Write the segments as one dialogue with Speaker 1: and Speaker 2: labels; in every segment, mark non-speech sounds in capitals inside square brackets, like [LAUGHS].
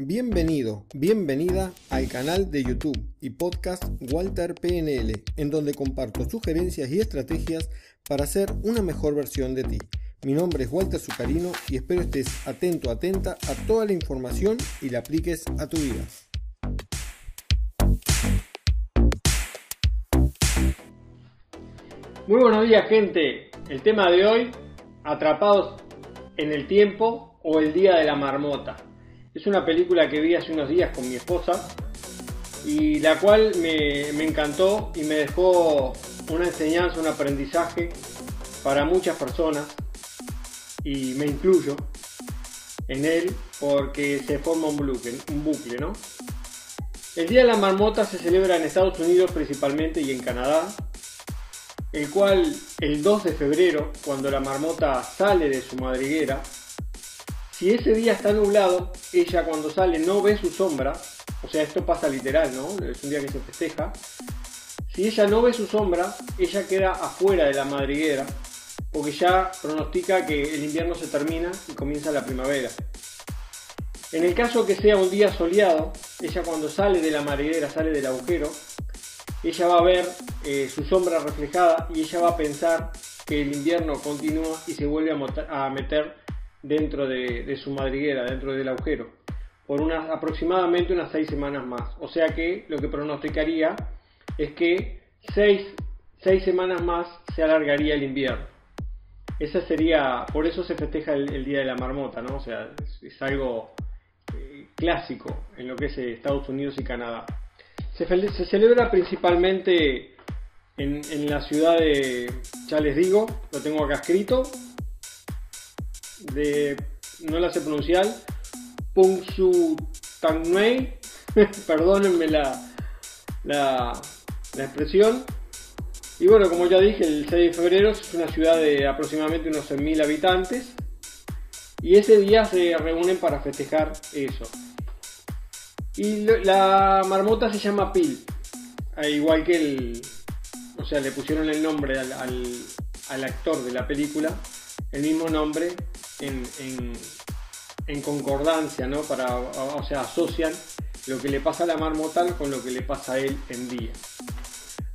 Speaker 1: Bienvenido, bienvenida al canal de YouTube y podcast Walter PNL, en donde comparto sugerencias y estrategias para ser una mejor versión de ti. Mi nombre es Walter Zucarino y espero estés atento, atenta a toda la información y la apliques a tu vida. Muy buenos días gente, el tema de hoy, atrapados en el tiempo o el día de la marmota. Es una película que vi hace unos días con mi esposa y la cual me, encantó y me dejó una enseñanza, un aprendizaje para muchas personas y me incluyo en él porque se forma un bucle, un bucle, ¿no? El Día de la Marmota se celebra en Estados Unidos principalmente y en Canadá, el cual el 2 de febrero, cuando la marmota sale de su madriguera, si ese día está nublado, ella cuando sale no ve su sombra, o sea, esto pasa literal, ¿no? Es un día que se festeja. Si ella no ve su sombra, ella queda afuera de la madriguera porque ya pronostica que el invierno se termina y comienza la primavera. En el caso que sea un día soleado, ella cuando sale de la madriguera, sale del agujero, ella va a ver eh, su sombra reflejada y ella va a pensar que el invierno continúa y se vuelve a, meter dentro de, su madriguera, dentro del agujero, por unas, aproximadamente unas seis semanas más. O sea que lo que pronosticaría es que seis, seis semanas más se alargaría el invierno. Esa sería, por eso se festeja el, Día de la Marmota, ¿no? O sea, es, algo eh, clásico en lo que es eh, Estados Unidos y Canadá. Se, celebra principalmente en, la ciudad de, ya les digo, lo tengo acá escrito, de, no la sé pronunciar, Punxsutawney, [LAUGHS] perdónenme la, la, la expresión, y bueno, como ya dije, el 6 de febrero es una ciudad de aproximadamente unos 100.000 habitantes. Y ese día se reúnen para festejar eso. Y la marmota se llama Pil. Igual que el... O sea, le pusieron el nombre al, al, actor de la película. El mismo nombre en, concordancia, ¿no? Para, o sea, asocian lo que le pasa a la marmota con lo que le pasa a él en día.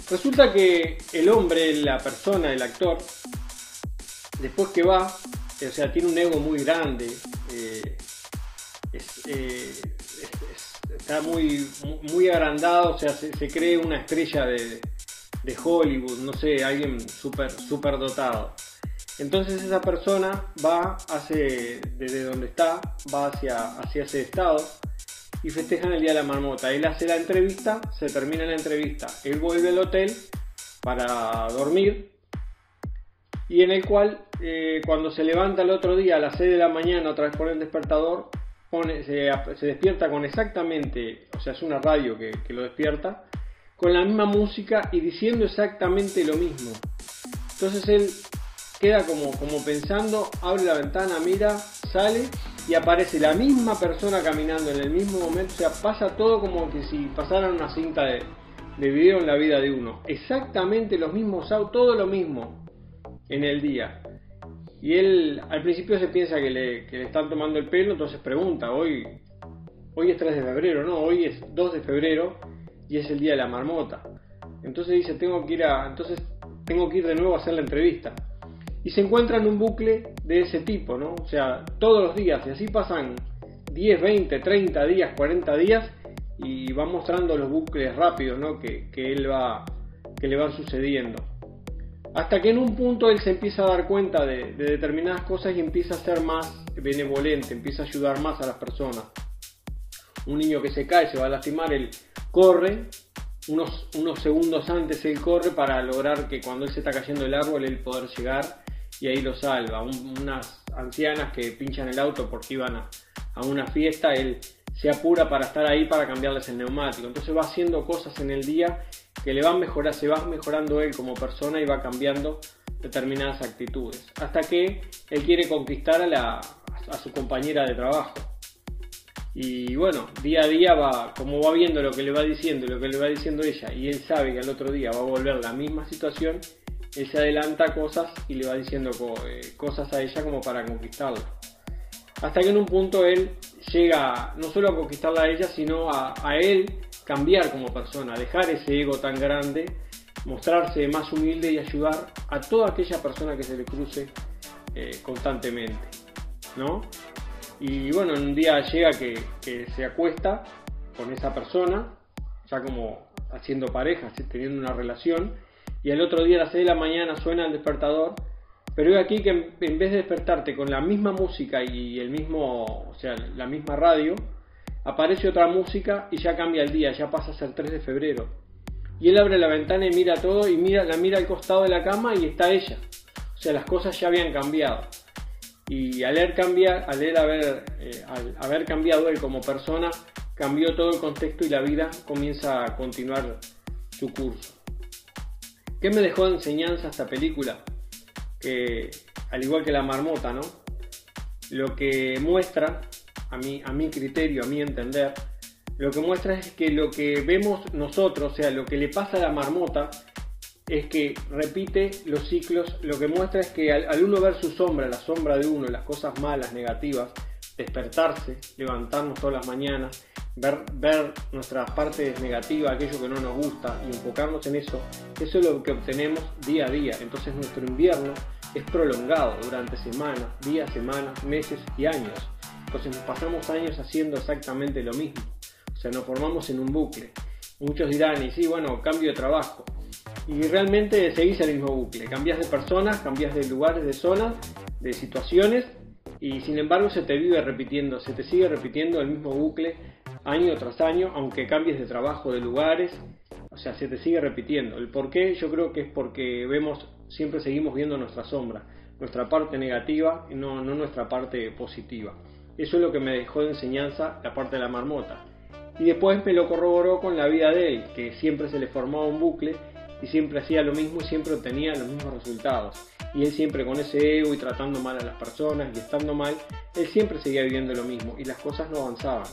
Speaker 1: Resulta que el hombre, la persona, el actor, después que va, o sea, tiene un ego muy grande, eh, eh, está muy, muy agrandado, o sea, se, cree una estrella de, Hollywood, no sé, alguien súper super dotado. Entonces esa persona va hace, desde donde está, va hacia, hacia ese estado y festejan el día de la marmota. Él hace la entrevista, se termina la entrevista, él vuelve al hotel para dormir y en el cual eh, cuando se levanta el otro día a las 6 de la mañana otra vez pone el despertador, se, despierta con exactamente, o sea, es una radio que, que lo despierta, con la misma música y diciendo exactamente lo mismo. Entonces él queda como, como pensando, abre la ventana, mira, sale y aparece la misma persona caminando en el mismo momento, o sea, pasa todo como que si pasaran una cinta de, de video en la vida de uno. Exactamente los mismos todo lo mismo en el día. Y él al principio se piensa que le, que le están tomando el pelo, entonces pregunta, hoy, hoy es 3 de febrero, no, hoy es 2 de febrero y es el día de la marmota. Entonces dice, tengo que ir a, entonces tengo que ir de nuevo a hacer la entrevista y se encuentra en un bucle de ese tipo, ¿no? O sea, todos los días, y así pasan 10, 20, 30 días, 40 días, y va mostrando los bucles rápidos, ¿no? Que, él va, que le van sucediendo. Hasta que en un punto él se empieza a dar cuenta de, determinadas cosas y empieza a ser más benevolente, empieza a ayudar más a las personas. Un niño que se cae, se va a lastimar, él corre, unos, unos segundos antes él corre para lograr que cuando él se está cayendo el árbol él poder llegar y ahí lo salva. unas ancianas que pinchan el auto porque iban a, una fiesta, él se apura para estar ahí para cambiarles el neumático. Entonces va haciendo cosas en el día que le van mejorar, se va mejorando él como persona y va cambiando determinadas actitudes. Hasta que él quiere conquistar a, la, a su compañera de trabajo. Y bueno, día a día va, como va viendo lo que le va diciendo, lo que le va diciendo ella, y él sabe que al otro día va a volver la misma situación, él se adelanta cosas y le va diciendo eh, cosas a ella como para conquistarla. Hasta que en un punto él llega no solo a conquistarla a ella, sino a, él cambiar como persona, dejar ese ego tan grande, mostrarse más humilde y ayudar a toda aquella persona que se le cruce eh, constantemente, ¿no? Y bueno, un día llega que, que, se acuesta con esa persona, ya como haciendo pareja, teniendo una relación, y al otro día a las 6 de la mañana suena el despertador pero aquí que en vez de despertarte con la misma música y el mismo, o sea, la misma radio, aparece otra música y ya cambia el día, ya pasa a ser 3 de febrero. Y él abre la ventana y mira todo y mira, la mira al costado de la cama y está ella. O sea, las cosas ya habían cambiado. Y al él, cambiar, al eh, al haber cambiado él como persona, cambió todo el contexto y la vida comienza a continuar su curso. ¿Qué me dejó de enseñanza esta película? que, al igual que la marmota, ¿no? Lo que muestra, a mi, a mi criterio, a mi entender, lo que muestra es que lo que vemos nosotros, o sea, lo que le pasa a la marmota, es que repite los ciclos, lo que muestra es que al, uno ver su sombra, la sombra de uno, las cosas malas, negativas, despertarse, levantarnos todas las mañanas, ver, ver nuestras partes negativas, aquello que no nos gusta y enfocarnos en eso, eso es lo que obtenemos día a día. Entonces nuestro invierno es prolongado durante semanas, días, semanas, meses y años. Entonces nos pasamos años haciendo exactamente lo mismo. O sea, nos formamos en un bucle. Muchos dirán, y sí, bueno, cambio de trabajo. Y realmente seguís el mismo bucle. Cambias de personas, cambias de lugares, de zonas, de situaciones y sin embargo se te vive repitiendo, se te sigue repitiendo el mismo bucle año tras año, aunque cambies de trabajo, de lugares, o sea, se te sigue repitiendo. El por qué yo creo que es porque vemos, siempre seguimos viendo nuestra sombra, nuestra parte negativa y no, no nuestra parte positiva. Eso es lo que me dejó de enseñanza la parte de la marmota. Y después me lo corroboró con la vida de él, que siempre se le formaba un bucle y siempre hacía lo mismo y siempre obtenía los mismos resultados y él siempre con ese ego y tratando mal a las personas y estando mal, él siempre seguía viviendo lo mismo y las cosas no avanzaban.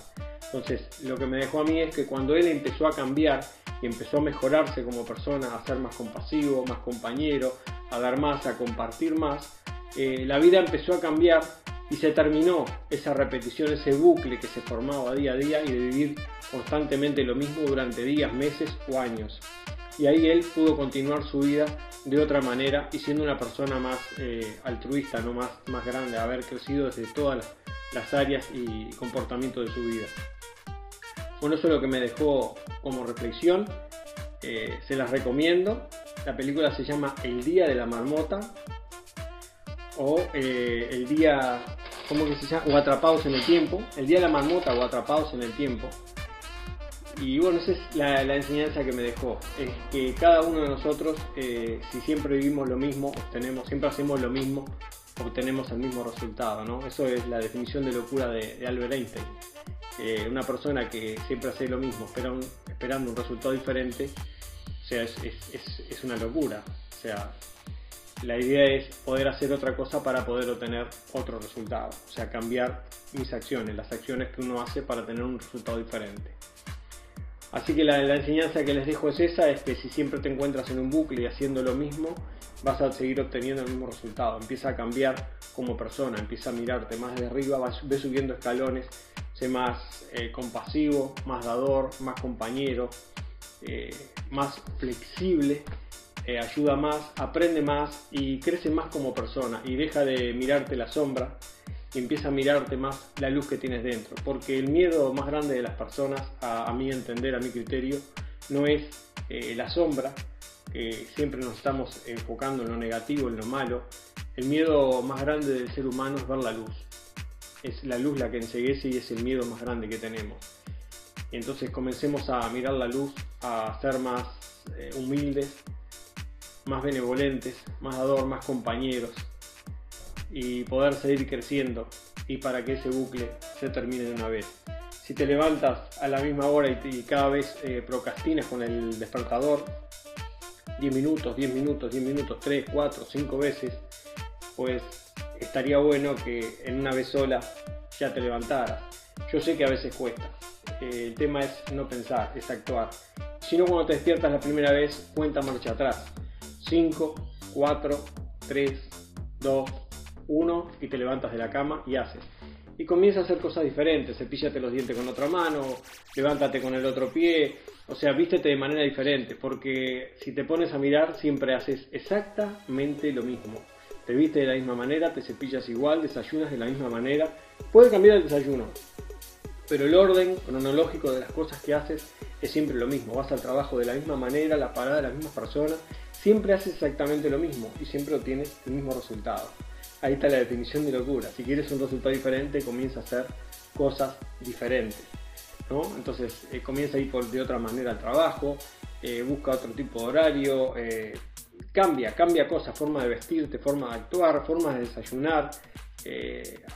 Speaker 1: Entonces, lo que me dejó a mí es que cuando él empezó a cambiar y empezó a mejorarse como persona, a ser más compasivo, más compañero, a dar más, a compartir más, eh, la vida empezó a cambiar y se terminó esa repetición, ese bucle que se formaba día a día y de vivir constantemente lo mismo durante días, meses o años. Y ahí él pudo continuar su vida de otra manera y siendo una persona más eh, altruista, no más, más grande, haber crecido desde todas las, áreas y comportamientos de su vida. Bueno, eso es lo que me dejó como reflexión. Eh, se las recomiendo. La película se llama El Día de la Marmota o eh, El Día, ¿cómo que se llama? O Atrapados en el Tiempo. El Día de la Marmota o Atrapados en el Tiempo. Y bueno, esa es la, enseñanza que me dejó, es que cada uno de nosotros, eh, si siempre vivimos lo mismo, obtenemos, siempre hacemos lo mismo, obtenemos el mismo resultado, ¿no? Eso es la definición de locura de, Albert Einstein. Eh, una persona que siempre hace lo mismo, esperando un resultado diferente, o sea, es, es una locura. O sea, la idea es poder hacer otra cosa para poder obtener otro resultado. O sea, cambiar mis acciones, las acciones que uno hace para tener un resultado diferente. Así que la, enseñanza que les dejo es esa, es que si siempre te encuentras en un bucle y haciendo lo mismo, vas a seguir obteniendo el mismo resultado. Empieza a cambiar como persona, empieza a mirarte más de arriba, vas, subiendo escalones, sé más eh, compasivo, más dador, más compañero, eh, más flexible, eh, ayuda más, aprende más y crece más como persona y deja de mirarte la sombra y empieza a mirarte más la luz que tienes dentro. Porque el miedo más grande de las personas, a, mi entender, a mi criterio, no es eh, la sombra, que siempre nos estamos enfocando en lo negativo, en lo malo. El miedo más grande del ser humano es ver la luz. Es la luz la que enseguece y es el miedo más grande que tenemos. entonces comencemos a mirar la luz, a ser más eh, humildes, más benevolentes, más dador, más compañeros, y poder seguir creciendo y para que ese bucle se termine de una vez. Si te levantas a la misma hora y, cada vez eh, procrastinas con el despertador, 10 minutos, 10 minutos, 10 minutos, 3, 4, 5 veces, pues estaría bueno que en una vez sola ya te levantaras. Yo sé que a veces cuesta. Eh, el tema es no pensar, es actuar. Si no, cuando te despiertas la primera vez, cuenta marcha atrás. 5, 4, 3, 2, uno y te levantas de la cama y haces. y comienza a hacer cosas diferentes. Cepíllate los dientes con otra mano, levántate con el otro pie, o sea, vístete de manera diferente, porque si te pones a mirar siempre haces exactamente lo mismo. Te viste de la misma manera, te cepillas igual, desayunas de la misma manera. Puede cambiar el desayuno, pero el orden cronológico de las cosas que haces es siempre lo mismo. Vas al trabajo de la misma manera, la parada de las mismas personas, siempre haces exactamente lo mismo y siempre obtienes el mismo resultado. Ahí está la definición de locura. Si quieres un resultado diferente, comienza a hacer cosas diferentes. ¿no? Entonces eh, comienza a ir por, de otra manera al trabajo, eh, busca otro tipo de horario, eh, cambia, cambia cosas, forma de vestirte, forma de actuar, forma de desayunar,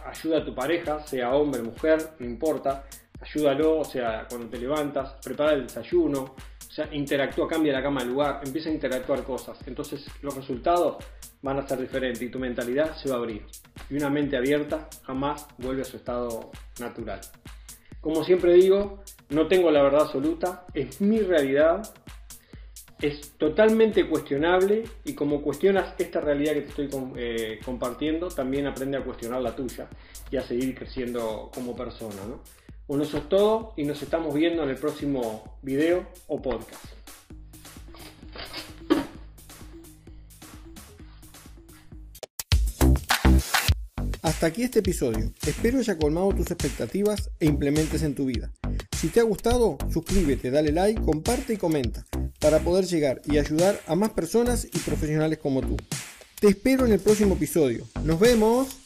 Speaker 1: ayuda a tu pareja, sea hombre, mujer, no importa, ayúdalo, o sea, cuando te levantas, prepara el desayuno, o sea, interactúa, cambia la cama de lugar, empieza a interactuar cosas. Entonces los resultados van a ser diferentes y tu mentalidad se va a abrir. Y una mente abierta jamás vuelve a su estado natural. Como siempre digo, no tengo la verdad absoluta, es mi realidad, es totalmente cuestionable y como cuestionas esta realidad que te estoy eh, compartiendo, también aprende a cuestionar la tuya y a seguir creciendo como persona. Bueno, eso es todo y nos estamos viendo en el próximo video o podcast.
Speaker 2: Hasta aquí este episodio. Espero haya colmado tus expectativas e implementes en tu vida. Si te ha gustado, suscríbete, dale like, comparte y comenta para poder llegar y ayudar a más personas y profesionales como tú. Te espero en el próximo episodio. Nos vemos.